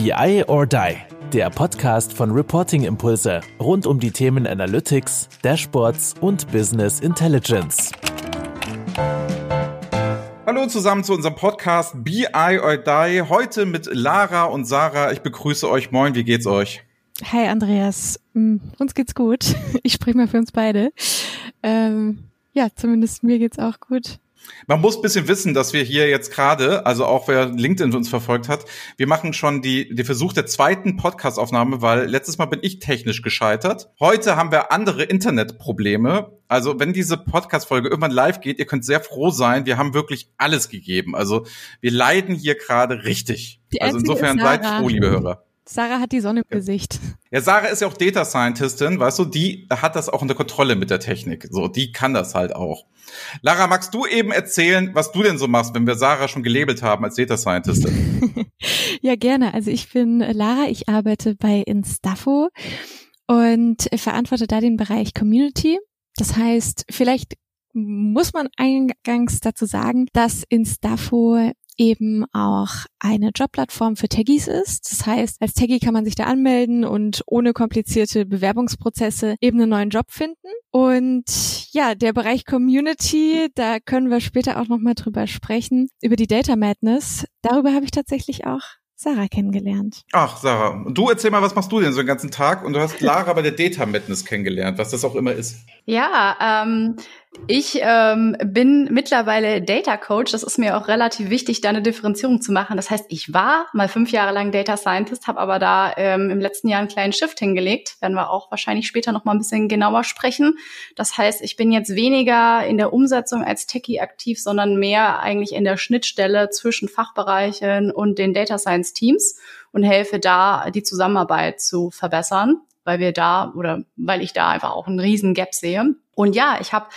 BI or Die, der Podcast von Reporting Impulse rund um die Themen Analytics, Dashboards und Business Intelligence. Hallo zusammen zu unserem Podcast BI or Die. Heute mit Lara und Sarah. Ich begrüße euch. Moin, wie geht's euch? Hi Andreas, mm, uns geht's gut. Ich spreche mal für uns beide. Ähm, ja, zumindest mir geht's auch gut. Man muss ein bisschen wissen, dass wir hier jetzt gerade, also auch wer LinkedIn uns verfolgt hat, wir machen schon die, die Versuch der zweiten Podcastaufnahme, weil letztes Mal bin ich technisch gescheitert. Heute haben wir andere Internetprobleme. Also wenn diese Podcast-Folge irgendwann live geht, ihr könnt sehr froh sein, wir haben wirklich alles gegeben. Also wir leiden hier gerade richtig. Die also insofern seid froh, liebe Hörer. Sarah hat die Sonne im ja. Gesicht. Ja, Sarah ist ja auch Data Scientistin, weißt du, die hat das auch unter Kontrolle mit der Technik. So, die kann das halt auch. Lara, magst du eben erzählen, was du denn so machst, wenn wir Sarah schon gelabelt haben als Data Scientistin? ja, gerne. Also ich bin Lara, ich arbeite bei Instafo und verantworte da den Bereich Community. Das heißt, vielleicht muss man eingangs dazu sagen, dass Instafo eben auch eine Jobplattform für Taggies ist. Das heißt, als Taggy kann man sich da anmelden und ohne komplizierte Bewerbungsprozesse eben einen neuen Job finden. Und ja, der Bereich Community, da können wir später auch nochmal drüber sprechen, über die Data Madness. Darüber habe ich tatsächlich auch Sarah kennengelernt. Ach, Sarah, du erzähl mal, was machst du denn so den ganzen Tag? Und du hast Lara bei der Data Madness kennengelernt, was das auch immer ist. Ja, ähm, ich ähm, bin mittlerweile Data Coach. Das ist mir auch relativ wichtig, da eine Differenzierung zu machen. Das heißt, ich war mal fünf Jahre lang Data Scientist, habe aber da ähm, im letzten Jahr einen kleinen Shift hingelegt. Werden wir auch wahrscheinlich später noch mal ein bisschen genauer sprechen. Das heißt, ich bin jetzt weniger in der Umsetzung als Techie aktiv, sondern mehr eigentlich in der Schnittstelle zwischen Fachbereichen und den Data Science Teams und helfe da, die Zusammenarbeit zu verbessern, weil wir da oder weil ich da einfach auch einen riesen Gap sehe. Und ja, ich habe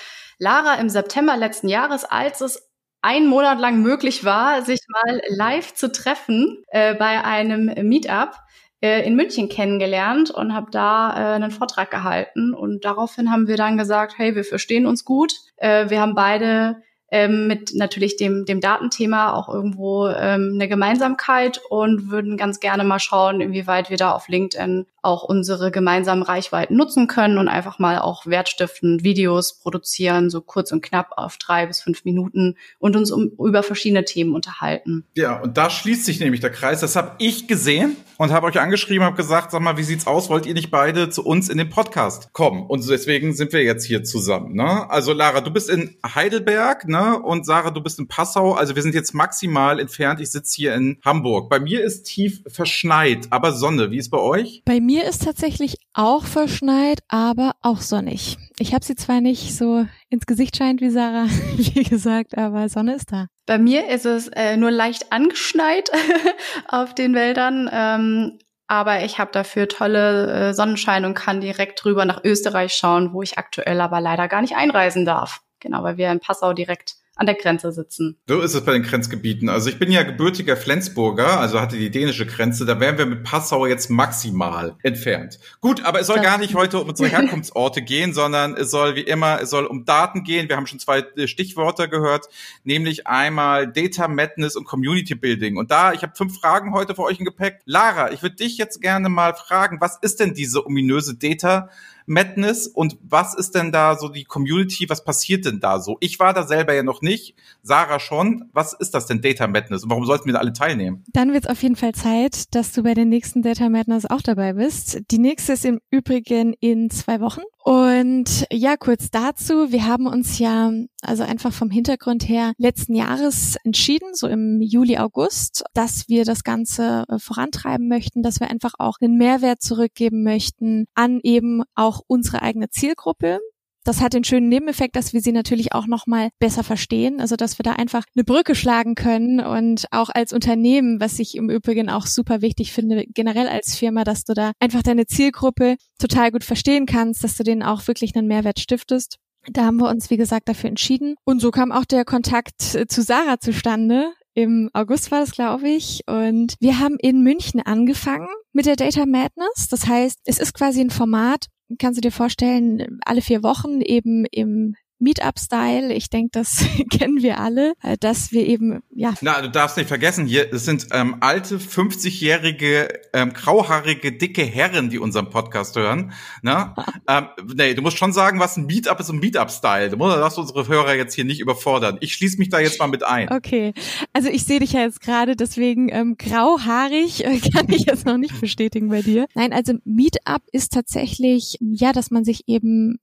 Lara im September letzten Jahres, als es ein Monat lang möglich war, sich mal live zu treffen äh, bei einem Meetup äh, in München kennengelernt und habe da äh, einen Vortrag gehalten. Und daraufhin haben wir dann gesagt, hey, wir verstehen uns gut. Äh, wir haben beide ähm, mit natürlich dem, dem Datenthema auch irgendwo ähm, eine Gemeinsamkeit und würden ganz gerne mal schauen, inwieweit wir da auf LinkedIn auch unsere gemeinsamen Reichweiten nutzen können und einfach mal auch wertstiftend Videos produzieren, so kurz und knapp auf drei bis fünf Minuten und uns um, über verschiedene Themen unterhalten. Ja, und da schließt sich nämlich der Kreis. Das habe ich gesehen und habe euch angeschrieben, habe gesagt, sag mal, wie sieht's aus? Wollt ihr nicht beide zu uns in den Podcast kommen? Und deswegen sind wir jetzt hier zusammen. Ne? Also Lara, du bist in Heidelberg, ne? Und Sarah, du bist in Passau. Also wir sind jetzt maximal entfernt. Ich sitze hier in Hamburg. Bei mir ist tief verschneit, aber Sonne. Wie ist bei euch? Bei mir ist tatsächlich auch verschneit, aber auch sonnig. Ich habe sie zwar nicht so ins Gesicht scheint wie Sarah, wie gesagt, aber Sonne ist da. Bei mir ist es äh, nur leicht angeschneit auf den Wäldern. Ähm, aber ich habe dafür tolle äh, Sonnenschein und kann direkt rüber nach Österreich schauen, wo ich aktuell aber leider gar nicht einreisen darf. Genau, weil wir in Passau direkt an der Grenze sitzen. So ist es bei den Grenzgebieten. Also ich bin ja gebürtiger Flensburger, also hatte die dänische Grenze. Da wären wir mit Passau jetzt maximal entfernt. Gut, aber es soll gar nicht heute um unsere Herkunftsorte gehen, sondern es soll wie immer, es soll um Daten gehen. Wir haben schon zwei äh, Stichworte gehört, nämlich einmal Data Madness und Community Building. Und da, ich habe fünf Fragen heute für euch im Gepäck. Lara, ich würde dich jetzt gerne mal fragen, was ist denn diese ominöse Data Madness und was ist denn da so die Community? Was passiert denn da so? Ich war da selber ja noch nicht, Sarah schon. Was ist das denn Data Madness und warum sollten wir da alle teilnehmen? Dann wird es auf jeden Fall Zeit, dass du bei den nächsten Data Madness auch dabei bist. Die nächste ist im Übrigen in zwei Wochen und ja, kurz dazu. Wir haben uns ja, also einfach vom Hintergrund her, letzten Jahres entschieden, so im Juli, August, dass wir das Ganze äh, vorantreiben möchten, dass wir einfach auch einen Mehrwert zurückgeben möchten an eben auch unsere eigene Zielgruppe. Das hat den schönen Nebeneffekt, dass wir sie natürlich auch noch mal besser verstehen, also dass wir da einfach eine Brücke schlagen können und auch als Unternehmen, was ich im Übrigen auch super wichtig finde, generell als Firma, dass du da einfach deine Zielgruppe total gut verstehen kannst, dass du denen auch wirklich einen Mehrwert stiftest. Da haben wir uns, wie gesagt, dafür entschieden. Und so kam auch der Kontakt zu Sarah zustande. Im August war das, glaube ich. Und wir haben in München angefangen mit der Data Madness. Das heißt, es ist quasi ein Format, kannst du dir vorstellen, alle vier Wochen eben im Meetup-Style. Ich denke, das kennen wir alle, äh, dass wir eben, ja. Na, du darfst nicht vergessen, hier es sind ähm, alte, 50-jährige, ähm, grauhaarige, dicke Herren, die unseren Podcast hören. Ne? ähm, nee, du musst schon sagen, was ein Meetup ist und Meetup-Style. Du musst, darfst unsere Hörer jetzt hier nicht überfordern. Ich schließe mich da jetzt mal mit ein. Okay, also ich sehe dich ja jetzt gerade, deswegen ähm, grauhaarig äh, kann ich jetzt noch nicht bestätigen bei dir. Nein, also Meetup ist tatsächlich, ja, dass man sich eben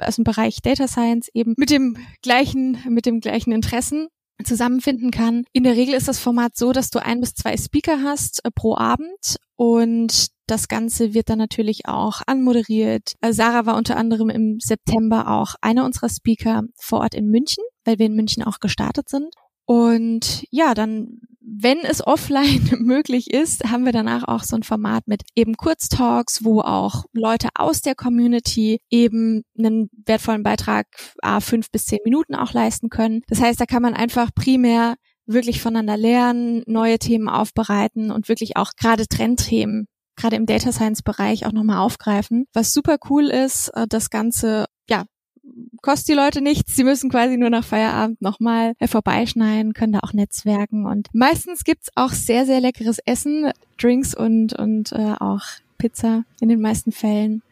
aus dem Bereich Data Science eben mit dem gleichen, mit dem gleichen Interessen zusammenfinden kann. In der Regel ist das Format so, dass du ein bis zwei Speaker hast äh, pro Abend und das Ganze wird dann natürlich auch anmoderiert. Äh, Sarah war unter anderem im September auch einer unserer Speaker vor Ort in München, weil wir in München auch gestartet sind. Und ja, dann wenn es offline möglich ist, haben wir danach auch so ein Format mit eben Kurztalks, wo auch Leute aus der Community eben einen wertvollen Beitrag a fünf bis zehn Minuten auch leisten können. Das heißt, da kann man einfach primär wirklich voneinander lernen, neue Themen aufbereiten und wirklich auch gerade Trendthemen gerade im Data Science Bereich auch nochmal aufgreifen. Was super cool ist, äh, das Ganze ja kostet die Leute nichts. Sie müssen quasi nur nach Feierabend nochmal vorbeischneiden, können da auch netzwerken. Und meistens gibt's auch sehr, sehr leckeres Essen, Drinks und, und äh, auch Pizza in den meisten Fällen.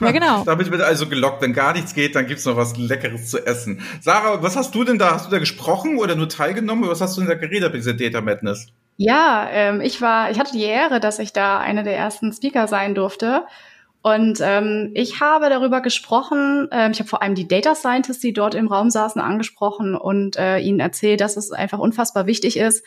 Ja, genau. Damit wird also gelockt, wenn gar nichts geht, dann gibt's noch was Leckeres zu essen. Sarah, was hast du denn da? Hast du da gesprochen oder nur teilgenommen? Was hast du denn da geredet bei dieser Data Madness? Ja, ähm, ich war, ich hatte die Ehre, dass ich da eine der ersten Speaker sein durfte. Und ähm, ich habe darüber gesprochen, äh, ich habe vor allem die Data Scientists, die dort im Raum saßen, angesprochen und äh, ihnen erzählt, dass es einfach unfassbar wichtig ist,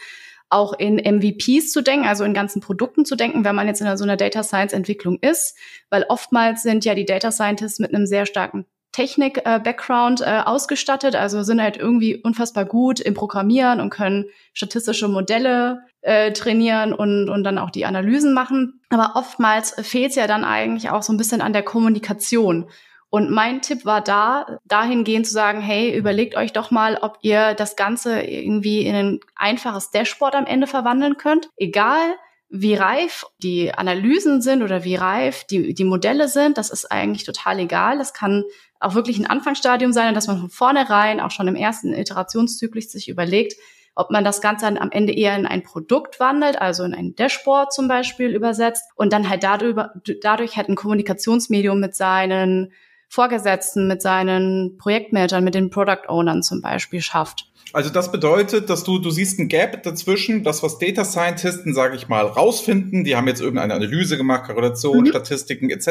auch in MVPs zu denken, also in ganzen Produkten zu denken, wenn man jetzt in so einer Data Science Entwicklung ist, weil oftmals sind ja die Data Scientists mit einem sehr starken Technik-Background äh, äh, ausgestattet, also sind halt irgendwie unfassbar gut im Programmieren und können statistische Modelle äh, trainieren und, und dann auch die Analysen machen. Aber oftmals fehlt ja dann eigentlich auch so ein bisschen an der Kommunikation. Und mein Tipp war da, dahingehend zu sagen, hey, überlegt euch doch mal, ob ihr das Ganze irgendwie in ein einfaches Dashboard am Ende verwandeln könnt. Egal, wie reif die Analysen sind oder wie reif die, die Modelle sind, das ist eigentlich total egal. Das kann auch wirklich ein Anfangsstadium sein, dass man von vornherein auch schon im ersten Iterationszyklus sich überlegt, ob man das Ganze dann am Ende eher in ein Produkt wandelt, also in ein Dashboard zum Beispiel übersetzt und dann halt dadurch, dadurch halt ein Kommunikationsmedium mit seinen Vorgesetzten, mit seinen Projektmanagern, mit den Product Ownern zum Beispiel schafft. Also das bedeutet, dass du, du siehst ein Gap dazwischen, das, was Data Scientisten, sage ich mal, rausfinden, die haben jetzt irgendeine Analyse gemacht, Korrelation, mhm. Statistiken etc.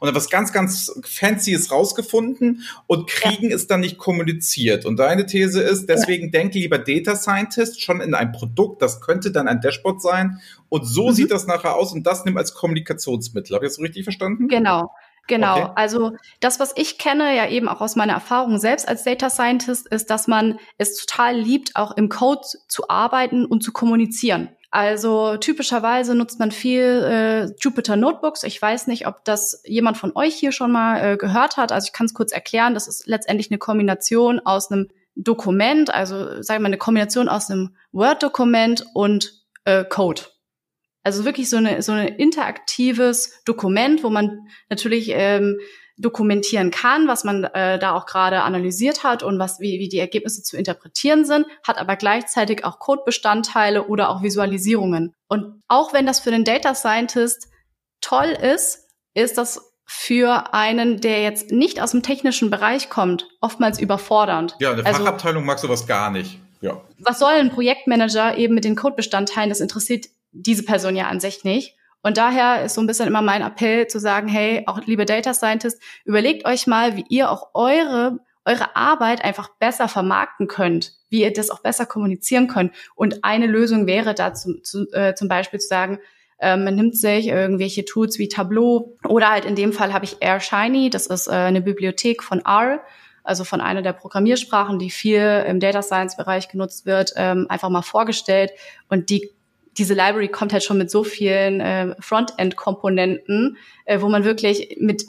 und dann was ganz, ganz Fancyes rausgefunden und kriegen ja. es dann nicht kommuniziert. Und deine These ist, deswegen ja. denke lieber Data Scientist schon in ein Produkt, das könnte dann ein Dashboard sein und so mhm. sieht das nachher aus und das nimm als Kommunikationsmittel. Habe ich das so richtig verstanden? Genau. Genau, okay. also das, was ich kenne, ja eben auch aus meiner Erfahrung selbst als Data Scientist, ist, dass man es total liebt, auch im Code zu arbeiten und zu kommunizieren. Also typischerweise nutzt man viel äh, Jupyter Notebooks. Ich weiß nicht, ob das jemand von euch hier schon mal äh, gehört hat. Also ich kann es kurz erklären. Das ist letztendlich eine Kombination aus einem Dokument, also sagen wir eine Kombination aus einem Word-Dokument und äh, Code. Also wirklich so eine so ein interaktives Dokument, wo man natürlich ähm, dokumentieren kann, was man äh, da auch gerade analysiert hat und was wie, wie die Ergebnisse zu interpretieren sind, hat aber gleichzeitig auch Codebestandteile oder auch Visualisierungen. Und auch wenn das für den Data Scientist toll ist, ist das für einen, der jetzt nicht aus dem technischen Bereich kommt, oftmals überfordernd. Ja, eine also, Fachabteilung mag sowas gar nicht. Ja. Was soll ein Projektmanager eben mit den Codebestandteilen? Das interessiert diese Person ja an sich nicht. Und daher ist so ein bisschen immer mein Appell zu sagen, hey, auch liebe Data Scientists, überlegt euch mal, wie ihr auch eure, eure Arbeit einfach besser vermarkten könnt, wie ihr das auch besser kommunizieren könnt. Und eine Lösung wäre da zu, zu, äh, zum Beispiel zu sagen, äh, man nimmt sich irgendwelche Tools wie Tableau oder halt in dem Fall habe ich Air Shiny, das ist äh, eine Bibliothek von R, also von einer der Programmiersprachen, die viel im Data Science Bereich genutzt wird, ähm, einfach mal vorgestellt. Und die diese Library kommt halt schon mit so vielen äh, Frontend-Komponenten, äh, wo man wirklich mit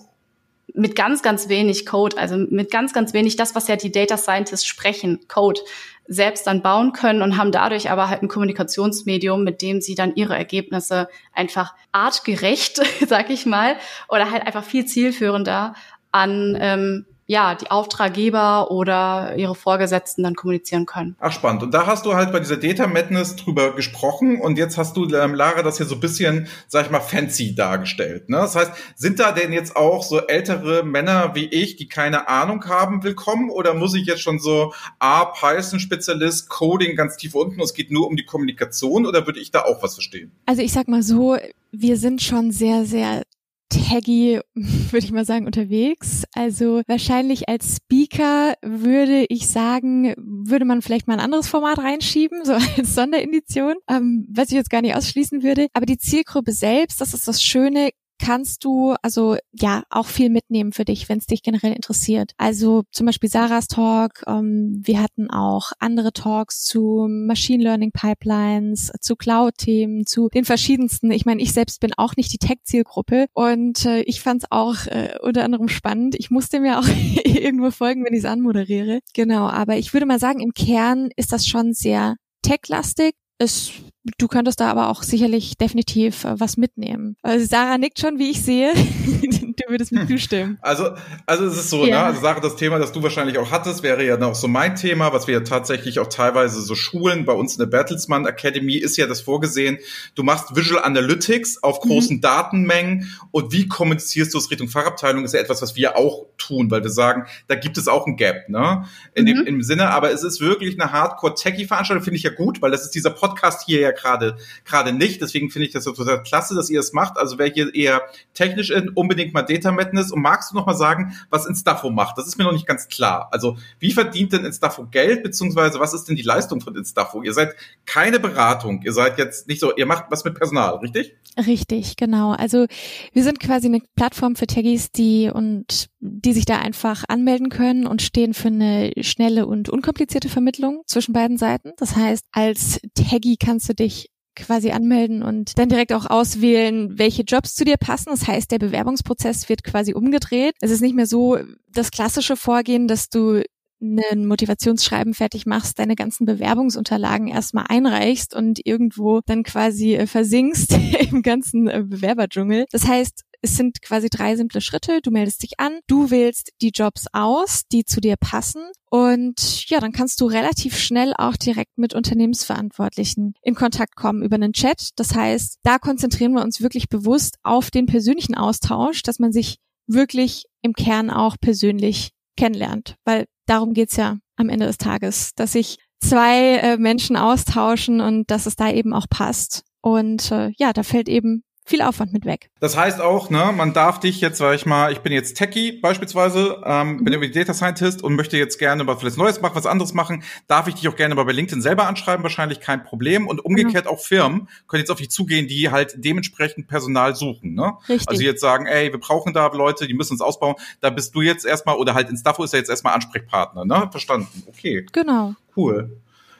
mit ganz, ganz wenig Code, also mit ganz, ganz wenig das, was ja die Data Scientists sprechen, Code, selbst dann bauen können und haben dadurch aber halt ein Kommunikationsmedium, mit dem sie dann ihre Ergebnisse einfach artgerecht, sag ich mal, oder halt einfach viel zielführender an ähm, ja, die Auftraggeber oder ihre Vorgesetzten dann kommunizieren können. Ach, spannend. Und da hast du halt bei dieser Data Madness drüber gesprochen und jetzt hast du, ähm, Lara, das hier so ein bisschen, sag ich mal, fancy dargestellt. Ne? Das heißt, sind da denn jetzt auch so ältere Männer wie ich, die keine Ahnung haben, willkommen? Oder muss ich jetzt schon so, ah, Python-Spezialist, Coding ganz tief unten, es geht nur um die Kommunikation oder würde ich da auch was verstehen? Also ich sag mal so, wir sind schon sehr, sehr taggy, würde ich mal sagen, unterwegs. Also wahrscheinlich als Speaker würde ich sagen, würde man vielleicht mal ein anderes Format reinschieben, so als Sonderedition, ähm, was ich jetzt gar nicht ausschließen würde. Aber die Zielgruppe selbst, das ist das Schöne, kannst du also ja auch viel mitnehmen für dich, wenn es dich generell interessiert. Also zum Beispiel Sarahs Talk. Ähm, wir hatten auch andere Talks zu Machine Learning Pipelines, zu Cloud-Themen, zu den verschiedensten. Ich meine, ich selbst bin auch nicht die Tech-Zielgruppe und äh, ich fand es auch äh, unter anderem spannend. Ich musste mir auch irgendwo folgen, wenn ich es anmoderiere. Genau, aber ich würde mal sagen, im Kern ist das schon sehr tech-lastig. Es Du könntest da aber auch sicherlich definitiv äh, was mitnehmen. Also Sarah nickt schon, wie ich sehe. du würdest mir zustimmen. Also, also es ist so, ja. ne? Also Sarah, das Thema, das du wahrscheinlich auch hattest, wäre ja noch so mein Thema, was wir ja tatsächlich auch teilweise so schulen. Bei uns in der Bertelsmann Academy ist ja das vorgesehen. Du machst Visual Analytics auf mhm. großen mhm. Datenmengen und wie kommunizierst du es Richtung Fachabteilung, ist ja etwas, was wir auch tun, weil wir sagen, da gibt es auch ein Gap, ne? In mhm. dem, im Sinne, aber es ist wirklich eine Hardcore-Techie-Veranstaltung, finde ich ja gut, weil das ist dieser Podcast hier ja gerade gerade nicht. Deswegen finde ich das total klasse, dass ihr es macht. Also wer hier eher technisch ist, unbedingt mal Data Madness. Und magst du noch mal sagen, was Instafo macht? Das ist mir noch nicht ganz klar. Also wie verdient denn Instafo Geld, beziehungsweise was ist denn die Leistung von Instafo? Ihr seid keine Beratung. Ihr seid jetzt nicht so, ihr macht was mit Personal, richtig? Richtig, genau. Also wir sind quasi eine Plattform für Taggies, die und die sich da einfach anmelden können und stehen für eine schnelle und unkomplizierte Vermittlung zwischen beiden Seiten. Das heißt, als Taggy kannst du dich quasi anmelden und dann direkt auch auswählen, welche Jobs zu dir passen. Das heißt, der Bewerbungsprozess wird quasi umgedreht. Es ist nicht mehr so das klassische Vorgehen, dass du ein Motivationsschreiben fertig machst, deine ganzen Bewerbungsunterlagen erstmal einreichst und irgendwo dann quasi äh, versinkst im ganzen äh, Bewerberdschungel. Das heißt, es sind quasi drei simple Schritte. Du meldest dich an, du wählst die Jobs aus, die zu dir passen und ja, dann kannst du relativ schnell auch direkt mit Unternehmensverantwortlichen in Kontakt kommen über einen Chat. Das heißt, da konzentrieren wir uns wirklich bewusst auf den persönlichen Austausch, dass man sich wirklich im Kern auch persönlich kennenlernt, weil darum geht's ja am Ende des Tages, dass sich zwei äh, Menschen austauschen und dass es da eben auch passt. Und äh, ja, da fällt eben viel Aufwand mit weg. Das heißt auch, ne, man darf dich jetzt, sag ich mal, ich bin jetzt Techie beispielsweise, ähm, mhm. bin irgendwie Data Scientist und möchte jetzt gerne was vielleicht Neues machen, was anderes machen, darf ich dich auch gerne mal bei LinkedIn selber anschreiben, wahrscheinlich kein Problem. Und umgekehrt mhm. auch Firmen können jetzt auf dich zugehen, die halt dementsprechend Personal suchen. Ne? Richtig. Also jetzt sagen, ey, wir brauchen da Leute, die müssen uns ausbauen, da bist du jetzt erstmal, oder halt in Staffo ist ja jetzt erstmal Ansprechpartner, ne? Verstanden. Okay. Genau. Cool.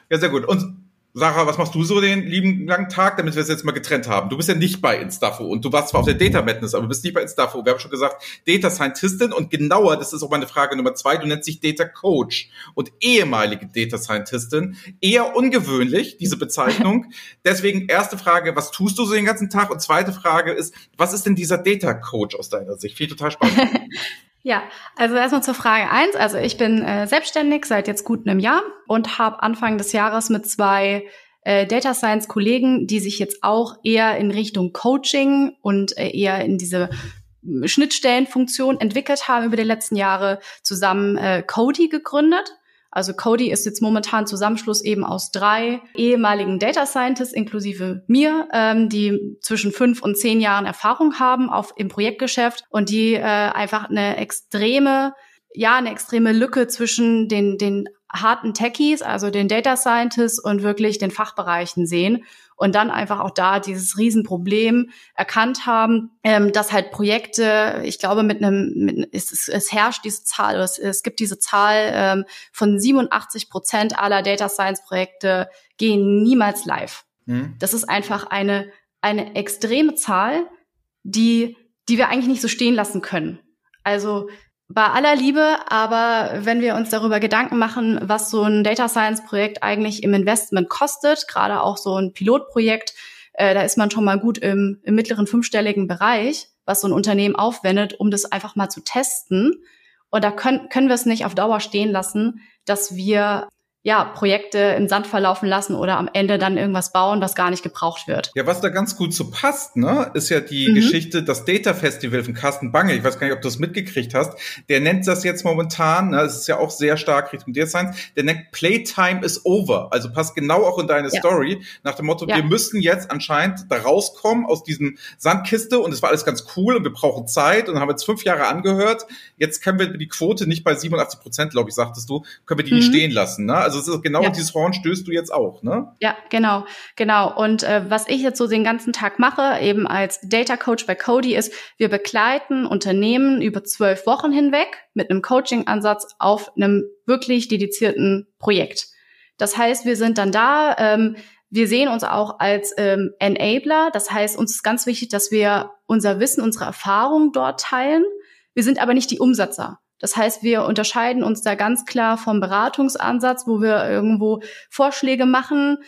Ja, sehr gut. Und Sarah, was machst du so den lieben langen Tag, damit wir es jetzt mal getrennt haben? Du bist ja nicht bei Instafo und du warst zwar auf der Data Madness, aber du bist nicht bei Instafo. Wir haben schon gesagt, Data Scientistin und genauer, das ist auch meine Frage Nummer zwei, du nennst dich Data Coach und ehemalige Data Scientistin. Eher ungewöhnlich, diese Bezeichnung. Deswegen erste Frage, was tust du so den ganzen Tag? Und zweite Frage ist, was ist denn dieser Data Coach aus deiner Sicht? Viel total spannend. Ja, also erstmal zur Frage eins. Also ich bin äh, selbstständig seit jetzt gut einem Jahr und habe Anfang des Jahres mit zwei äh, Data Science Kollegen, die sich jetzt auch eher in Richtung Coaching und äh, eher in diese Schnittstellenfunktion entwickelt haben über die letzten Jahre, zusammen äh, Cody gegründet. Also Cody ist jetzt momentan Zusammenschluss eben aus drei ehemaligen Data Scientists inklusive mir, ähm, die zwischen fünf und zehn Jahren Erfahrung haben auf im Projektgeschäft und die äh, einfach eine extreme ja eine extreme Lücke zwischen den den harten Techies, also den Data Scientists und wirklich den Fachbereichen sehen und dann einfach auch da dieses Riesenproblem erkannt haben, ähm, dass halt Projekte, ich glaube, mit einem, mit, es, es, herrscht diese Zahl, es, es gibt diese Zahl ähm, von 87 Prozent aller Data Science Projekte gehen niemals live. Mhm. Das ist einfach eine, eine extreme Zahl, die, die wir eigentlich nicht so stehen lassen können. Also bei aller Liebe, aber wenn wir uns darüber Gedanken machen, was so ein Data Science Projekt eigentlich im Investment kostet, gerade auch so ein Pilotprojekt, äh, da ist man schon mal gut im, im mittleren fünfstelligen Bereich, was so ein Unternehmen aufwendet, um das einfach mal zu testen. Und da können, können wir es nicht auf Dauer stehen lassen, dass wir ja, Projekte im Sand verlaufen lassen oder am Ende dann irgendwas bauen, was gar nicht gebraucht wird. Ja, was da ganz gut so passt, ne, ist ja die mhm. Geschichte, das Data Festival von Carsten Bange. Ich weiß gar nicht, ob du das mitgekriegt hast. Der nennt das jetzt momentan, ne, das ist ja auch sehr stark Richtung Data Science, der nennt Playtime is over. Also passt genau auch in deine ja. Story nach dem Motto, ja. wir müssen jetzt anscheinend da rauskommen aus diesem Sandkiste und es war alles ganz cool und wir brauchen Zeit und haben jetzt fünf Jahre angehört. Jetzt können wir die Quote nicht bei 87 Prozent, glaube ich, sagtest du, können wir die mhm. nicht stehen lassen. Ne? Also also es ist genau ja. dieses Horn stößt du jetzt auch, ne? Ja, genau, genau. Und äh, was ich jetzt so den ganzen Tag mache, eben als Data Coach bei Cody, ist, wir begleiten Unternehmen über zwölf Wochen hinweg mit einem Coaching-Ansatz auf einem wirklich dedizierten Projekt. Das heißt, wir sind dann da. Ähm, wir sehen uns auch als ähm, Enabler. Das heißt, uns ist ganz wichtig, dass wir unser Wissen, unsere Erfahrung dort teilen. Wir sind aber nicht die Umsetzer. Das heißt, wir unterscheiden uns da ganz klar vom Beratungsansatz, wo wir irgendwo Vorschläge machen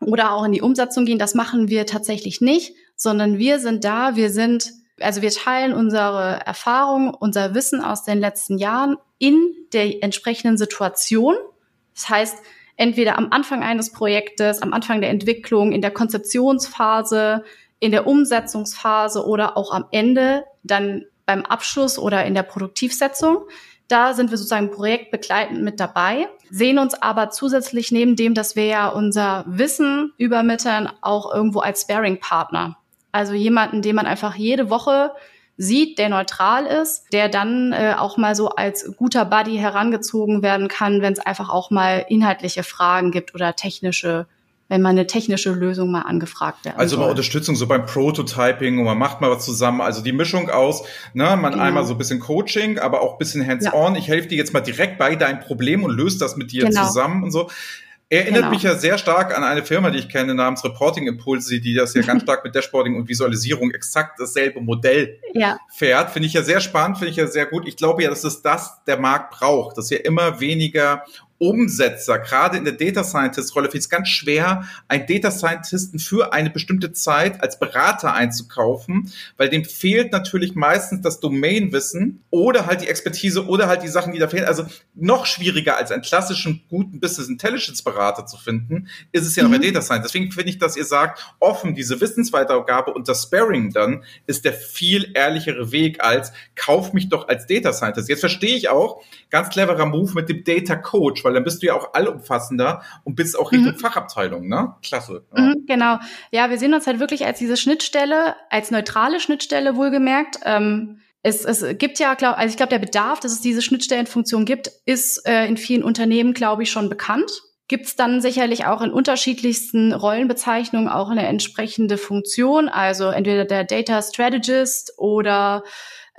oder auch in die Umsetzung gehen. Das machen wir tatsächlich nicht, sondern wir sind da, wir sind, also wir teilen unsere Erfahrung, unser Wissen aus den letzten Jahren in der entsprechenden Situation. Das heißt, entweder am Anfang eines Projektes, am Anfang der Entwicklung, in der Konzeptionsphase, in der Umsetzungsphase oder auch am Ende dann beim Abschluss oder in der Produktivsetzung. Da sind wir sozusagen projektbegleitend mit dabei, sehen uns aber zusätzlich neben dem, dass wir ja unser Wissen übermitteln, auch irgendwo als Sparing-Partner. Also jemanden, den man einfach jede Woche sieht, der neutral ist, der dann äh, auch mal so als guter Buddy herangezogen werden kann, wenn es einfach auch mal inhaltliche Fragen gibt oder technische wenn mal eine technische Lösung mal angefragt werden Also mal Unterstützung so beim Prototyping und man macht mal was zusammen. Also die Mischung aus, ne, man genau. einmal so ein bisschen Coaching, aber auch ein bisschen hands-on. Ja. Ich helfe dir jetzt mal direkt bei deinem Problem und löse das mit dir genau. zusammen und so. Erinnert genau. mich ja sehr stark an eine Firma, die ich kenne, namens Reporting Impulse, die das ja ganz stark mit Dashboarding und Visualisierung exakt dasselbe Modell ja. fährt. Finde ich ja sehr spannend, finde ich ja sehr gut. Ich glaube ja, dass es das der Markt braucht, dass ja immer weniger Umsetzer, gerade in der Data Scientist Rolle, finde ich es ganz schwer, einen Data Scientisten für eine bestimmte Zeit als Berater einzukaufen, weil dem fehlt natürlich meistens das Domainwissen oder halt die Expertise oder halt die Sachen, die da fehlen. Also noch schwieriger als einen klassischen guten Business Intelligence Berater zu finden, ist es ja mhm. noch bei Data Science. Deswegen finde ich, dass ihr sagt, offen diese Wissensweitergabe und das Sparing dann ist der viel ehrlichere Weg als kauf mich doch als Data Scientist. Jetzt verstehe ich auch, ganz cleverer Move mit dem Data Coach, weil weil dann bist du ja auch allumfassender und bist auch Richtung mhm. Fachabteilung, ne? Klasse. Ja. Mhm, genau. Ja, wir sehen uns halt wirklich als diese Schnittstelle, als neutrale Schnittstelle wohlgemerkt. Ähm, es, es gibt ja, glaub, also ich glaube, der Bedarf, dass es diese Schnittstellenfunktion gibt, ist äh, in vielen Unternehmen, glaube ich, schon bekannt. Gibt es dann sicherlich auch in unterschiedlichsten Rollenbezeichnungen auch eine entsprechende Funktion, also entweder der Data Strategist oder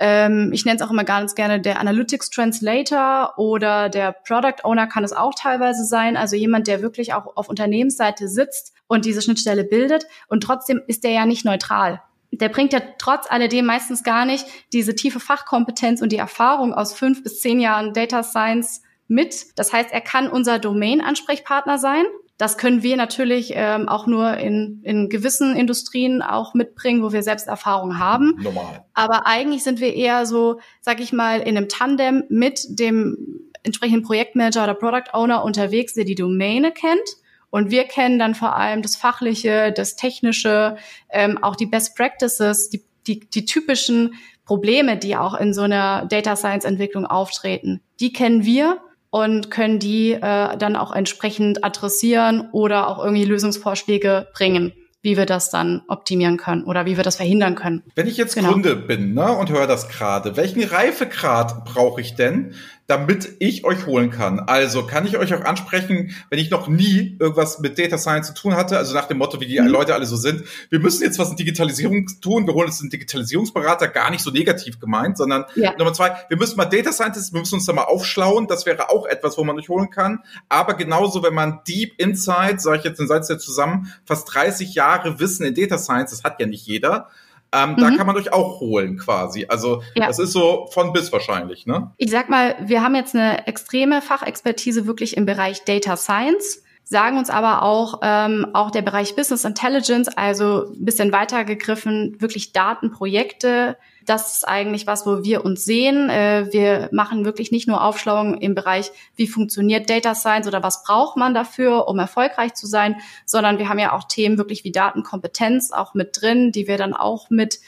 ähm, ich nenne es auch immer ganz gerne der Analytics Translator oder der Product Owner kann es auch teilweise sein. Also jemand, der wirklich auch auf Unternehmensseite sitzt und diese Schnittstelle bildet. Und trotzdem ist der ja nicht neutral. Der bringt ja trotz alledem meistens gar nicht diese tiefe Fachkompetenz und die Erfahrung aus fünf bis zehn Jahren Data Science mit. Das heißt, er kann unser Domain-Ansprechpartner sein das können wir natürlich ähm, auch nur in, in gewissen Industrien auch mitbringen, wo wir selbst Erfahrung haben. Normal. Aber eigentlich sind wir eher so, sag ich mal, in einem Tandem mit dem entsprechenden Projektmanager oder Product Owner unterwegs, der die Domäne kennt. Und wir kennen dann vor allem das Fachliche, das Technische, ähm, auch die Best Practices, die, die, die typischen Probleme, die auch in so einer Data Science Entwicklung auftreten. Die kennen wir und können die äh, dann auch entsprechend adressieren oder auch irgendwie Lösungsvorschläge bringen wie wir das dann optimieren können oder wie wir das verhindern können. Wenn ich jetzt genau. Kunde bin ne, und höre das gerade, welchen Reifegrad brauche ich denn, damit ich euch holen kann. Also kann ich euch auch ansprechen, wenn ich noch nie irgendwas mit Data Science zu tun hatte, also nach dem Motto, wie die mhm. Leute alle so sind, wir müssen jetzt was in Digitalisierung tun, wir holen uns einen Digitalisierungsberater, gar nicht so negativ gemeint, sondern ja. Nummer zwei, wir müssen mal Data Scientists, wir müssen uns da mal aufschlauen, das wäre auch etwas, wo man euch holen kann. Aber genauso, wenn man Deep Insight, sage ich jetzt, dann seid ihr zusammen, fast 30 Jahre Wissen in Data Science, das hat ja nicht jeder, ähm, mhm. Da kann man euch auch holen quasi. Also ja. das ist so von bis wahrscheinlich, ne? Ich sag mal, wir haben jetzt eine extreme Fachexpertise wirklich im Bereich Data Science sagen uns aber auch, ähm, auch der Bereich Business Intelligence, also ein bisschen weiter gegriffen, wirklich Datenprojekte, Das ist eigentlich was, wo wir uns sehen. Äh, wir machen wirklich nicht nur Aufschlauung im Bereich, wie funktioniert Data Science oder was braucht man dafür, um erfolgreich zu sein, sondern wir haben ja auch Themen wirklich wie Datenkompetenz auch mit drin, die wir dann auch mit,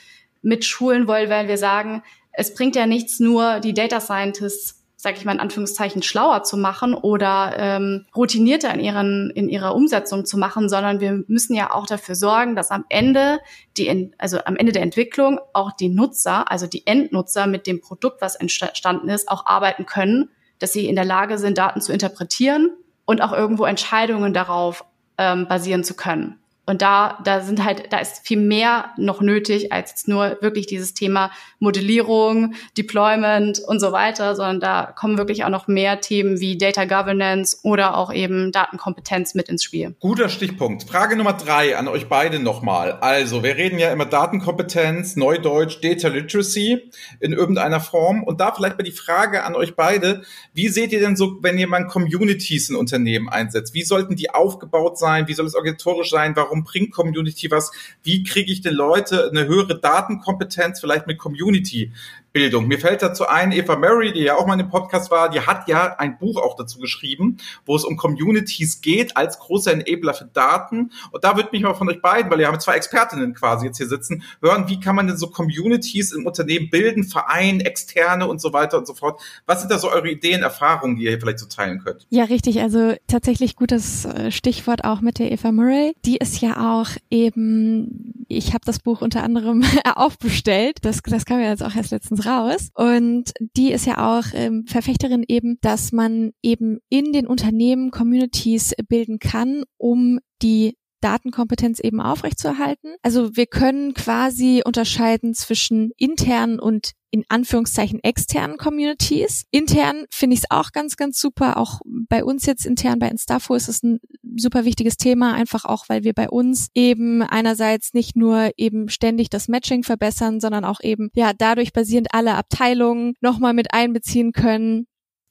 mit schulen wollen, weil wir sagen, es bringt ja nichts nur die Data Scientists sage ich mal in Anführungszeichen, schlauer zu machen oder ähm, routinierter in, ihren, in ihrer Umsetzung zu machen, sondern wir müssen ja auch dafür sorgen, dass am Ende die, also am Ende der Entwicklung auch die Nutzer, also die Endnutzer mit dem Produkt, was entstanden ist, auch arbeiten können, dass sie in der Lage sind, Daten zu interpretieren und auch irgendwo Entscheidungen darauf ähm, basieren zu können. Und da, da sind halt, da ist viel mehr noch nötig als nur wirklich dieses Thema Modellierung, Deployment und so weiter, sondern da kommen wirklich auch noch mehr Themen wie Data Governance oder auch eben Datenkompetenz mit ins Spiel. Guter Stichpunkt. Frage Nummer drei an euch beide nochmal. Also, wir reden ja immer Datenkompetenz, Neudeutsch, Data Literacy in irgendeiner Form. Und da vielleicht mal die Frage an euch beide. Wie seht ihr denn so, wenn mal Communities in Unternehmen einsetzt? Wie sollten die aufgebaut sein? Wie soll es organisatorisch sein? Warum warum bringt Community was? Wie kriege ich den Leute eine höhere Datenkompetenz, vielleicht mit Community? Bildung. Mir fällt dazu ein, Eva Murray, die ja auch mal dem Podcast war, die hat ja ein Buch auch dazu geschrieben, wo es um Communities geht als großer Enabler für Daten. Und da würde mich mal von euch beiden, weil ihr haben zwei Expertinnen quasi jetzt hier sitzen, hören, wie kann man denn so Communities im Unternehmen bilden, Vereine, Externe und so weiter und so fort. Was sind da so eure Ideen, Erfahrungen, die ihr hier vielleicht so teilen könnt? Ja, richtig. Also tatsächlich gutes äh, Stichwort auch mit der Eva Murray. Die ist ja auch eben, ich habe das Buch unter anderem auch bestellt. Das, das kam ja jetzt auch erst letztens raus. Und die ist ja auch ähm, Verfechterin eben, dass man eben in den Unternehmen Communities bilden kann, um die Datenkompetenz eben aufrechtzuerhalten. Also wir können quasi unterscheiden zwischen internen und in Anführungszeichen externen Communities. Intern finde ich es auch ganz, ganz super. Auch bei uns jetzt intern bei Instafo ist es ein super wichtiges Thema, einfach auch, weil wir bei uns eben einerseits nicht nur eben ständig das Matching verbessern, sondern auch eben, ja, dadurch basierend alle Abteilungen nochmal mit einbeziehen können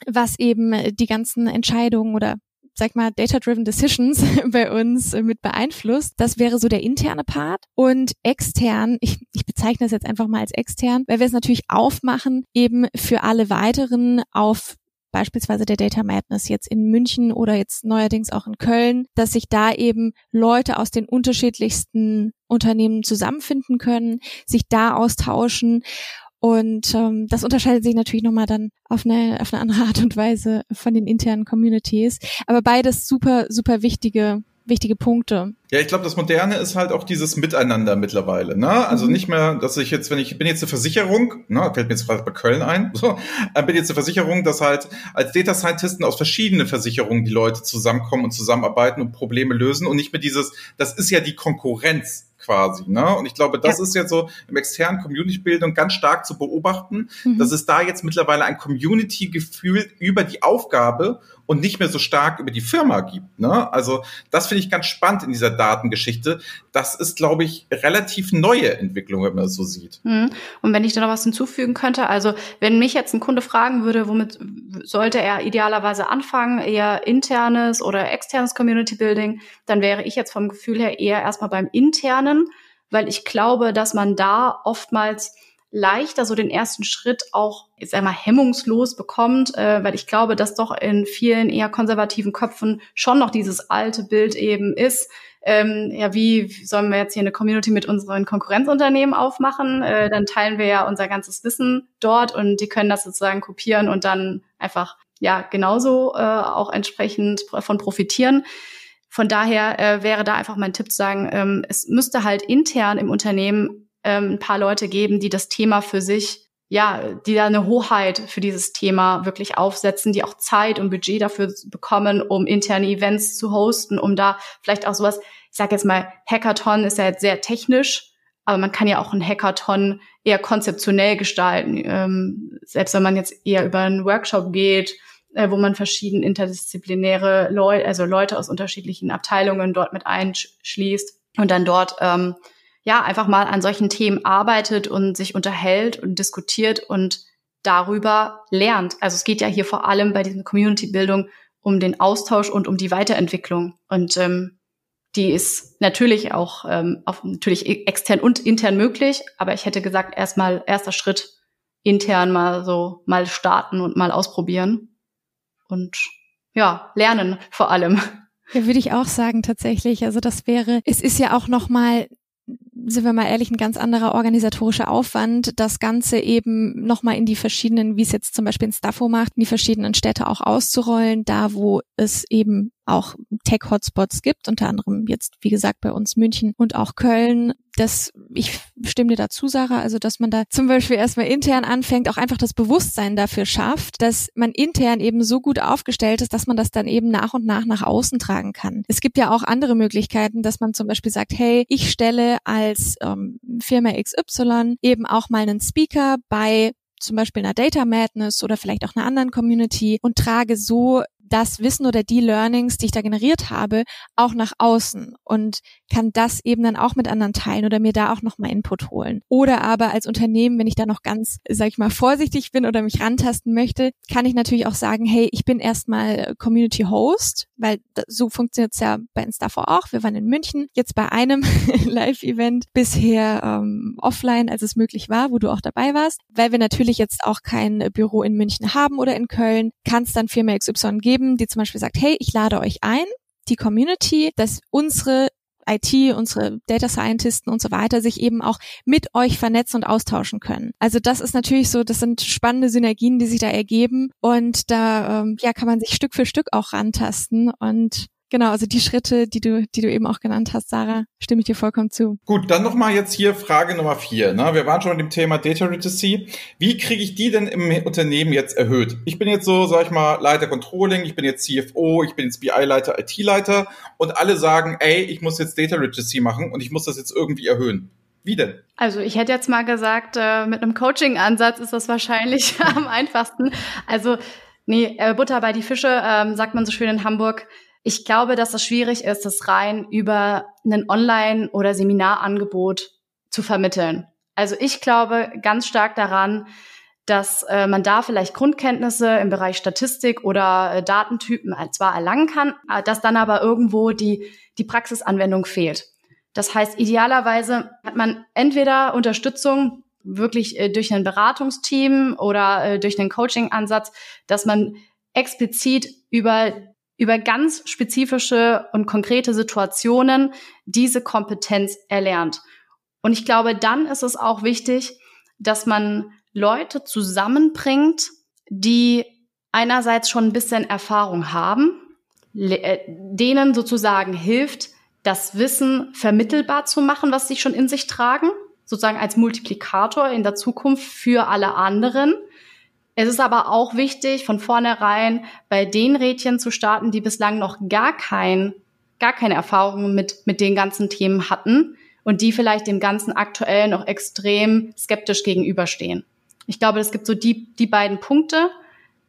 was eben die ganzen Entscheidungen oder sag mal, Data-Driven Decisions bei uns mit beeinflusst. Das wäre so der interne Part. Und extern, ich, ich bezeichne das jetzt einfach mal als extern, weil wir es natürlich aufmachen, eben für alle weiteren auf beispielsweise der Data Madness jetzt in München oder jetzt neuerdings auch in Köln, dass sich da eben Leute aus den unterschiedlichsten Unternehmen zusammenfinden können, sich da austauschen und ähm, das unterscheidet sich natürlich nochmal dann auf eine, auf eine andere Art und Weise von den internen Communities. Aber beides super, super wichtige wichtige Punkte. Ja, ich glaube, das Moderne ist halt auch dieses Miteinander mittlerweile. Ne? Also mhm. nicht mehr, dass ich jetzt, wenn ich bin jetzt eine Versicherung, ne, fällt mir jetzt gerade bei Köln ein, so, äh, bin jetzt eine Versicherung, dass halt als Data Scientisten aus verschiedenen Versicherungen die Leute zusammenkommen und zusammenarbeiten und Probleme lösen und nicht mehr dieses, das ist ja die Konkurrenz quasi. Ne? Und ich glaube, das ja. ist jetzt so im externen Community-Bildung ganz stark zu beobachten, mhm. dass es da jetzt mittlerweile ein Community-Gefühl über die Aufgabe und nicht mehr so stark über die Firma gibt. Ne? Also das finde ich ganz spannend in dieser Datengeschichte. Das ist, glaube ich, relativ neue Entwicklung, wenn man das so sieht. Mhm. Und wenn ich da noch was hinzufügen könnte, also wenn mich jetzt ein Kunde fragen würde, womit sollte er idealerweise anfangen, eher internes oder externes Community Building, dann wäre ich jetzt vom Gefühl her eher erstmal beim internen, weil ich glaube, dass man da oftmals leichter so den ersten Schritt auch, jetzt einmal hemmungslos bekommt, äh, weil ich glaube, dass doch in vielen eher konservativen Köpfen schon noch dieses alte Bild eben ist. Ähm, ja, wie sollen wir jetzt hier eine Community mit unseren Konkurrenzunternehmen aufmachen? Äh, dann teilen wir ja unser ganzes Wissen dort und die können das sozusagen kopieren und dann einfach ja genauso äh, auch entsprechend von profitieren. Von daher äh, wäre da einfach mein Tipp zu sagen, ähm, es müsste halt intern im Unternehmen ähm, ein paar Leute geben, die das Thema für sich ja, die da eine Hoheit für dieses Thema wirklich aufsetzen, die auch Zeit und Budget dafür bekommen, um interne Events zu hosten, um da vielleicht auch sowas, ich sage jetzt mal, Hackathon ist ja jetzt sehr technisch, aber man kann ja auch ein Hackathon eher konzeptionell gestalten, ähm, selbst wenn man jetzt eher über einen Workshop geht, äh, wo man verschiedene interdisziplinäre Leute, also Leute aus unterschiedlichen Abteilungen dort mit einschließt und dann dort ähm, ja, einfach mal an solchen Themen arbeitet und sich unterhält und diskutiert und darüber lernt. Also es geht ja hier vor allem bei dieser Community-Bildung um den Austausch und um die Weiterentwicklung. Und ähm, die ist natürlich auch ähm, auf, natürlich e-, extern und intern möglich, aber ich hätte gesagt, erstmal erster Schritt intern mal so mal starten und mal ausprobieren und ja, lernen vor allem. Ja, würde ich auch sagen tatsächlich. Also das wäre, es ist ja auch noch mal sind wir mal ehrlich, ein ganz anderer organisatorischer Aufwand, das Ganze eben nochmal in die verschiedenen, wie es jetzt zum Beispiel in Staffo macht, in die verschiedenen Städte auch auszurollen, da wo es eben auch Tech-Hotspots gibt, unter anderem jetzt, wie gesagt, bei uns München und auch Köln. Das, ich stimme dir dazu, Sarah, also dass man da zum Beispiel erstmal intern anfängt, auch einfach das Bewusstsein dafür schafft, dass man intern eben so gut aufgestellt ist, dass man das dann eben nach und nach nach außen tragen kann. Es gibt ja auch andere Möglichkeiten, dass man zum Beispiel sagt, hey, ich stelle als ähm, Firma XY eben auch mal einen Speaker bei zum Beispiel einer Data Madness oder vielleicht auch einer anderen Community und trage so das Wissen oder die Learnings, die ich da generiert habe, auch nach außen und kann das eben dann auch mit anderen teilen oder mir da auch nochmal Input holen. Oder aber als Unternehmen, wenn ich da noch ganz, sag ich mal, vorsichtig bin oder mich rantasten möchte, kann ich natürlich auch sagen, hey, ich bin erstmal Community Host, weil so funktioniert es ja bei uns davor auch. Wir waren in München, jetzt bei einem Live-Event bisher ähm, offline, als es möglich war, wo du auch dabei warst. Weil wir natürlich jetzt auch kein Büro in München haben oder in Köln, kann es dann Firma XY geben, geben, die zum Beispiel sagt, hey, ich lade euch ein, die Community, dass unsere IT, unsere Data Scientisten und so weiter sich eben auch mit euch vernetzen und austauschen können. Also das ist natürlich so, das sind spannende Synergien, die sich da ergeben und da ähm, ja kann man sich Stück für Stück auch rantasten und Genau, also die Schritte, die du, die du eben auch genannt hast, Sarah, stimme ich dir vollkommen zu. Gut, dann nochmal jetzt hier Frage Nummer vier. Ne? Wir waren schon mit dem Thema Data Literacy. Wie kriege ich die denn im Unternehmen jetzt erhöht? Ich bin jetzt so, sag ich mal, Leiter Controlling, ich bin jetzt CFO, ich bin jetzt BI-Leiter, IT-Leiter und alle sagen, ey, ich muss jetzt Data Literacy machen und ich muss das jetzt irgendwie erhöhen. Wie denn? Also ich hätte jetzt mal gesagt, äh, mit einem Coaching-Ansatz ist das wahrscheinlich am einfachsten. Also nee, äh, Butter bei die Fische, ähm, sagt man so schön in Hamburg. Ich glaube, dass es schwierig ist, das rein über ein Online- oder Seminarangebot zu vermitteln. Also ich glaube ganz stark daran, dass äh, man da vielleicht Grundkenntnisse im Bereich Statistik oder äh, Datentypen zwar erlangen kann, äh, dass dann aber irgendwo die, die Praxisanwendung fehlt. Das heißt, idealerweise hat man entweder Unterstützung wirklich äh, durch ein Beratungsteam oder äh, durch einen Coaching-Ansatz, dass man explizit über über ganz spezifische und konkrete Situationen diese Kompetenz erlernt. Und ich glaube, dann ist es auch wichtig, dass man Leute zusammenbringt, die einerseits schon ein bisschen Erfahrung haben, äh, denen sozusagen hilft, das Wissen vermittelbar zu machen, was sie schon in sich tragen, sozusagen als Multiplikator in der Zukunft für alle anderen es ist aber auch wichtig, von vornherein bei den Rädchen zu starten, die bislang noch gar kein, gar keine Erfahrungen mit, mit den ganzen Themen hatten und die vielleicht dem Ganzen aktuell noch extrem skeptisch gegenüberstehen. Ich glaube, es gibt so die, die beiden Punkte,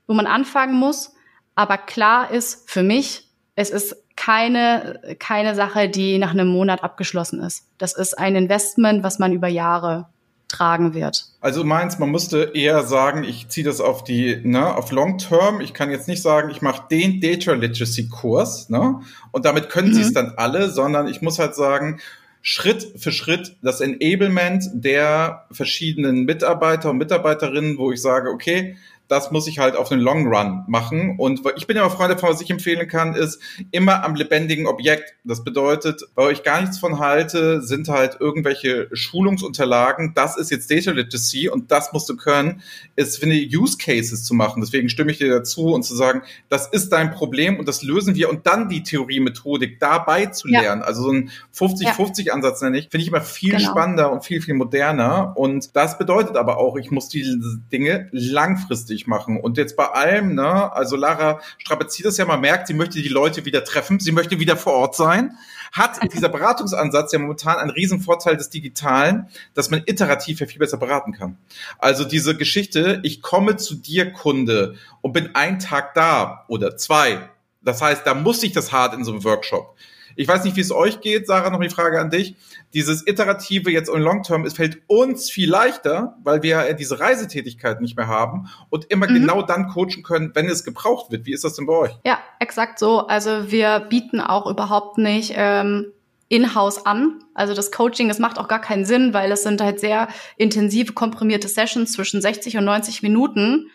wo man anfangen muss. Aber klar ist für mich, es ist keine, keine Sache, die nach einem Monat abgeschlossen ist. Das ist ein Investment, was man über Jahre tragen wird. Also meins, man musste eher sagen, ich ziehe das auf die, ne, auf Long Term. Ich kann jetzt nicht sagen, ich mache den Data Literacy Kurs, ne, und damit können mhm. sie es dann alle, sondern ich muss halt sagen, Schritt für Schritt das Enablement der verschiedenen Mitarbeiter und Mitarbeiterinnen, wo ich sage, okay, das muss ich halt auf den Long Run machen. Und ich bin ja immer Freund davon, was ich empfehlen kann, ist immer am lebendigen Objekt. Das bedeutet, weil ich gar nichts von halte, sind halt irgendwelche Schulungsunterlagen. Das ist jetzt Data Literacy und das musst du können, ist, finde ich, Use Cases zu machen. Deswegen stimme ich dir dazu und zu sagen, das ist dein Problem und das lösen wir und dann die Theorie-Methodik dabei zu lernen. Ja. Also so ein 50-50-Ansatz nenne ich, finde ich immer viel genau. spannender und viel, viel moderner. Und das bedeutet aber auch, ich muss diese Dinge langfristig lustig machen. Und jetzt bei allem, ne, also Lara strapaziert das ja, man merkt, sie möchte die Leute wieder treffen, sie möchte wieder vor Ort sein. Hat dieser Beratungsansatz ja momentan einen riesen Vorteil des Digitalen, dass man iterativ ja viel besser beraten kann. Also diese Geschichte, ich komme zu dir, Kunde, und bin einen Tag da oder zwei. Das heißt, da muss ich das hart in so einem Workshop Ich weiß nicht, wie es euch geht. Sarah, noch die Frage an dich. Dieses iterative jetzt in Long Term, es fällt uns viel leichter, weil wir diese Reisetätigkeit nicht mehr haben und immer mhm. genau dann coachen können, wenn es gebraucht wird. Wie ist das denn bei euch? Ja, exakt so. Also wir bieten auch überhaupt nicht ähm, in-house an. Also das Coaching, das macht auch gar keinen Sinn, weil es sind halt sehr intensive, komprimierte Sessions zwischen 60 und 90 Minuten,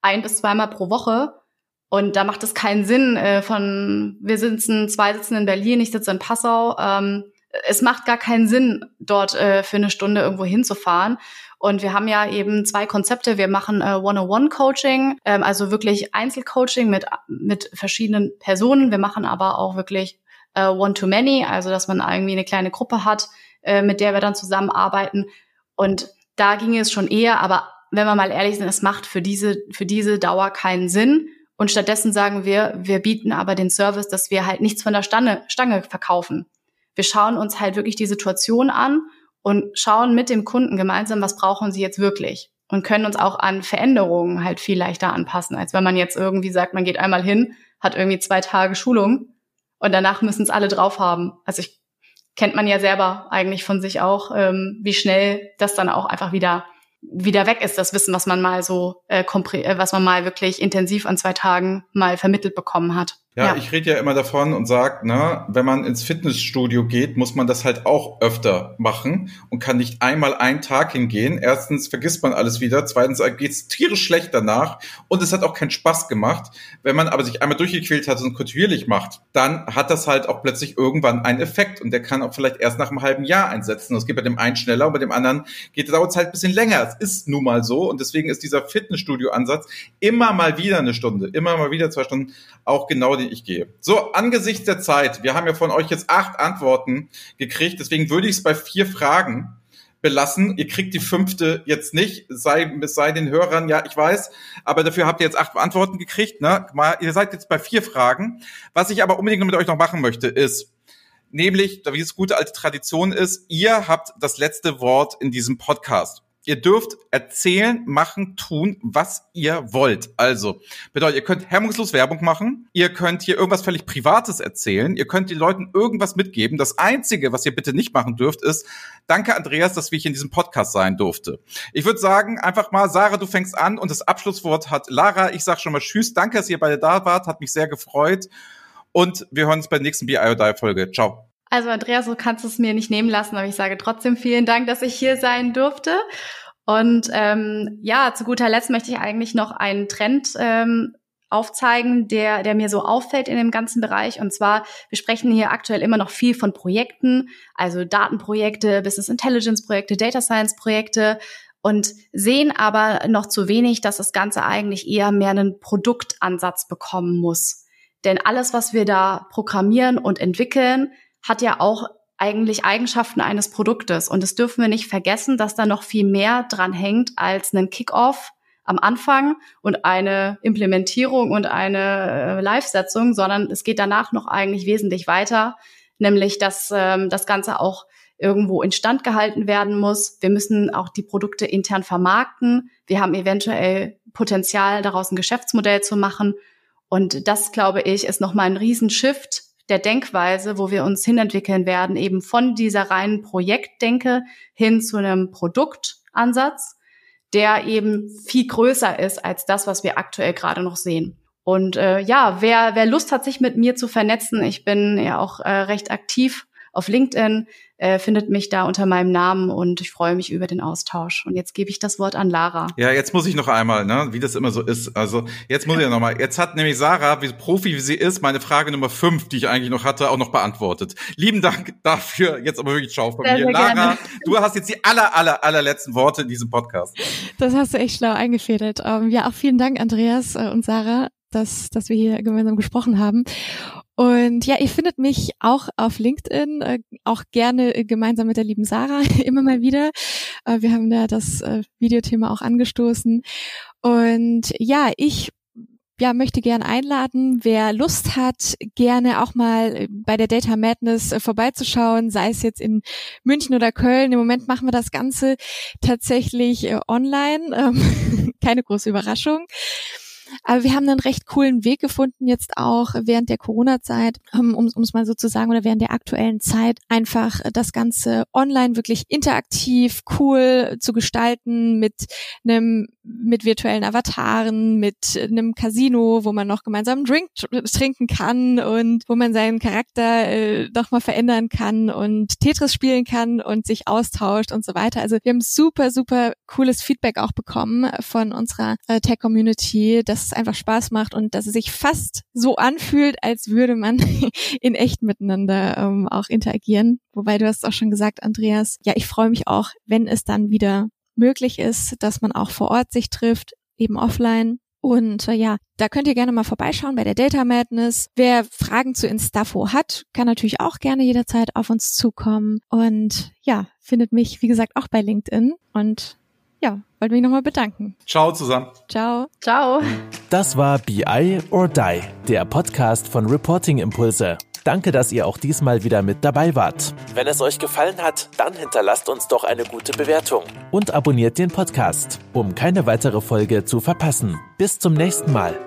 ein bis zweimal pro Woche. Und da macht es keinen Sinn, äh, von wir sitzen, zwei sitzen in Berlin, ich sitze in Passau. Ähm, es macht gar keinen Sinn, dort äh, für eine Stunde irgendwo hinzufahren. Und wir haben ja eben zwei Konzepte. Wir machen äh, One-on-One-Coaching, ähm, also wirklich Einzelcoaching mit, mit verschiedenen Personen. Wir machen aber auch wirklich äh, One-to-Many, also dass man irgendwie eine kleine Gruppe hat, äh, mit der wir dann zusammenarbeiten. Und da ging es schon eher, aber wenn wir mal ehrlich sind, es macht für diese, für diese Dauer keinen Sinn. Und stattdessen sagen wir, wir bieten aber den Service, dass wir halt nichts von der Stange, Stange verkaufen. Wir schauen uns halt wirklich die Situation an und schauen mit dem Kunden gemeinsam, was brauchen sie jetzt wirklich und können uns auch an Veränderungen halt viel leichter anpassen, als wenn man jetzt irgendwie sagt, man geht einmal hin, hat irgendwie zwei Tage Schulung und danach müssen es alle drauf haben. Also ich kennt man ja selber eigentlich von sich auch, ähm, wie schnell das dann auch einfach wieder wieder weg ist, das Wissen, was man mal so, äh, äh was man mal wirklich intensiv an zwei Tagen mal vermittelt bekommen hat. Ja, ja, ich rede ja immer davon und sag, ne, wenn man ins Fitnessstudio geht, muss man das halt auch öfter machen und kann nicht einmal einen Tag hingehen. Erstens vergisst man alles wieder, zweitens geht's tierisch schlecht danach und es hat auch keinen Spaß gemacht. Wenn man aber sich einmal durchgequält hat und kontinuierlich macht, dann hat das halt auch plötzlich irgendwann einen Effekt und der kann auch vielleicht erst nach einem halben Jahr einsetzen. Das geht bei dem einen schneller und bei dem anderen geht dauert es halt ein bisschen länger. Es ist nun mal so und deswegen ist dieser Fitnessstudio-Ansatz immer mal wieder eine Stunde, immer mal wieder zwei Stunden auch genau den ich gehe. So, angesichts der Zeit, wir haben ja von euch jetzt acht Antworten gekriegt, deswegen würde ich es bei vier Fragen belassen. Ihr kriegt die fünfte jetzt nicht, sei, sei den Hörern, ja, ich weiß, aber dafür habt ihr jetzt acht Antworten gekriegt. Ne? Mal, ihr seid jetzt bei vier Fragen. Was ich aber unbedingt mit euch noch machen möchte, ist, nämlich, wie es gute alte Tradition ist, ihr habt das letzte Wort in diesem Podcast. Ihr dürft erzählen, machen, tun, was ihr wollt. Also, bedeutet, ihr könnt hemmungslos Werbung machen, ihr könnt hier irgendwas völlig Privates erzählen, ihr könnt den Leuten irgendwas mitgeben. Das Einzige, was ihr bitte nicht machen dürft, ist, danke Andreas, dass wir hier in diesem Podcast sein durfte. Ich würde sagen, einfach mal, Sarah, du fängst an und das Abschlusswort hat Lara. Ich sag schon mal Tschüss, danke, dass ihr beide da wart, hat mich sehr gefreut. Und wir hören uns bei der nächsten BIODI-Folge. Ciao. Also Andreas, du kannst es mir nicht nehmen lassen, aber ich sage trotzdem vielen Dank, dass ich hier sein durfte. Und ähm, ja, zu guter Letzt möchte ich eigentlich noch einen Trend ähm, aufzeigen, der, der mir so auffällt in dem ganzen Bereich. Und zwar, wir sprechen hier aktuell immer noch viel von Projekten, also Datenprojekte, Business Intelligence Projekte, Data Science Projekte und sehen aber noch zu wenig, dass das Ganze eigentlich eher mehr einen Produktansatz bekommen muss. Denn alles, was wir da programmieren und entwickeln, hat ja auch eigentlich Eigenschaften eines Produktes. Und das dürfen wir nicht vergessen, dass da noch viel mehr dran hängt als einen Kickoff am Anfang und eine Implementierung und eine äh, Live-Setzung, sondern es geht danach noch eigentlich wesentlich weiter, nämlich dass ähm, das Ganze auch irgendwo instand gehalten werden muss. Wir müssen auch die Produkte intern vermarkten. Wir haben eventuell Potenzial, daraus ein Geschäftsmodell zu machen. Und das, glaube ich, ist nochmal ein Riesenshift, der Denkweise, wo wir uns hinentwickeln werden, eben von dieser reinen Projektdenke hin zu einem Produktansatz, der eben viel größer ist als das, was wir aktuell gerade noch sehen. Und äh, ja, wer, wer Lust hat, sich mit mir zu vernetzen, ich bin ja auch äh, recht aktiv auf LinkedIn, äh, findet mich da unter meinem Namen und ich freue mich über den Austausch. Und jetzt gebe ich das Wort an Lara. Ja, jetzt muss ich noch einmal, ne, wie das immer so ist. Also jetzt muss ich ja noch mal. Jetzt hat nämlich Sarah, wie Profi wie sie ist, meine Frage Nummer fünf, die ich eigentlich noch hatte, auch noch beantwortet. Lieben Dank dafür. Jetzt aber wirklich ciao von sehr, mir. Sehr Lara, gerne. du hast jetzt die aller, aller, allerletzten Worte in diesem Podcast. Das hast du echt schlau eingefädelt. Um, ähm, ja, auch vielen Dank, Andreas äh, und Sarah dass, dass wir hier gemeinsam gesprochen haben. Und ja, ihr findet mich auch auf LinkedIn, äh, auch gerne äh, gemeinsam mit der lieben Sarah immer mal wieder. Äh, wir haben da das Videothema auch angestoßen. Und ja, ich ja, möchte gern einladen, wer Lust hat, gerne auch mal bei der Data Madness vorbeizuschauen, sei es jetzt in München oder Köln. Im Moment machen wir das Ganze tatsächlich online. Ähm, keine große Überraschung. Aber wir haben einen recht coolen Weg gefunden, jetzt auch während der Corona-Zeit, ähm, um es mal so zu sagen, oder während der aktuellen Zeit, einfach das Ganze online wirklich interaktiv, cool zu gestalten mit einem mit virtuellen Avataren, mit einem Casino, wo man noch gemeinsam einen Drink trinken kann und wo man seinen Charakter äh, noch mal verändern kann und Tetris spielen kann und sich austauscht und so weiter. Also wir haben super, super cooles Feedback auch bekommen von unserer äh, Tech-Community, dass es einfach Spaß macht und dass es sich fast so anfühlt, als würde man in echt miteinander ähm, auch interagieren. Wobei du hast auch schon gesagt, Andreas, ja, ich freue mich auch, wenn es dann wieder möglich ist, dass man auch vor Ort sich trifft, eben offline. Und äh, ja, da könnt ihr gerne mal vorbeischauen bei der Data Madness. Wer Fragen zu Instafo hat, kann natürlich auch gerne jederzeit auf uns zukommen. Und ja, findet mich, wie gesagt, auch bei LinkedIn. Und ja, wollte mich nochmal bedanken. Ciao zusammen. Ciao. Ciao. Das war BI or Die, der Podcast von Reporting Impulse. Danke, dass ihr auch diesmal wieder mit dabei wart. Wenn es euch gefallen hat, dann hinterlasst uns doch eine gute Bewertung und abonniert den Podcast, um keine weitere Folge zu verpassen. Bis zum nächsten Mal.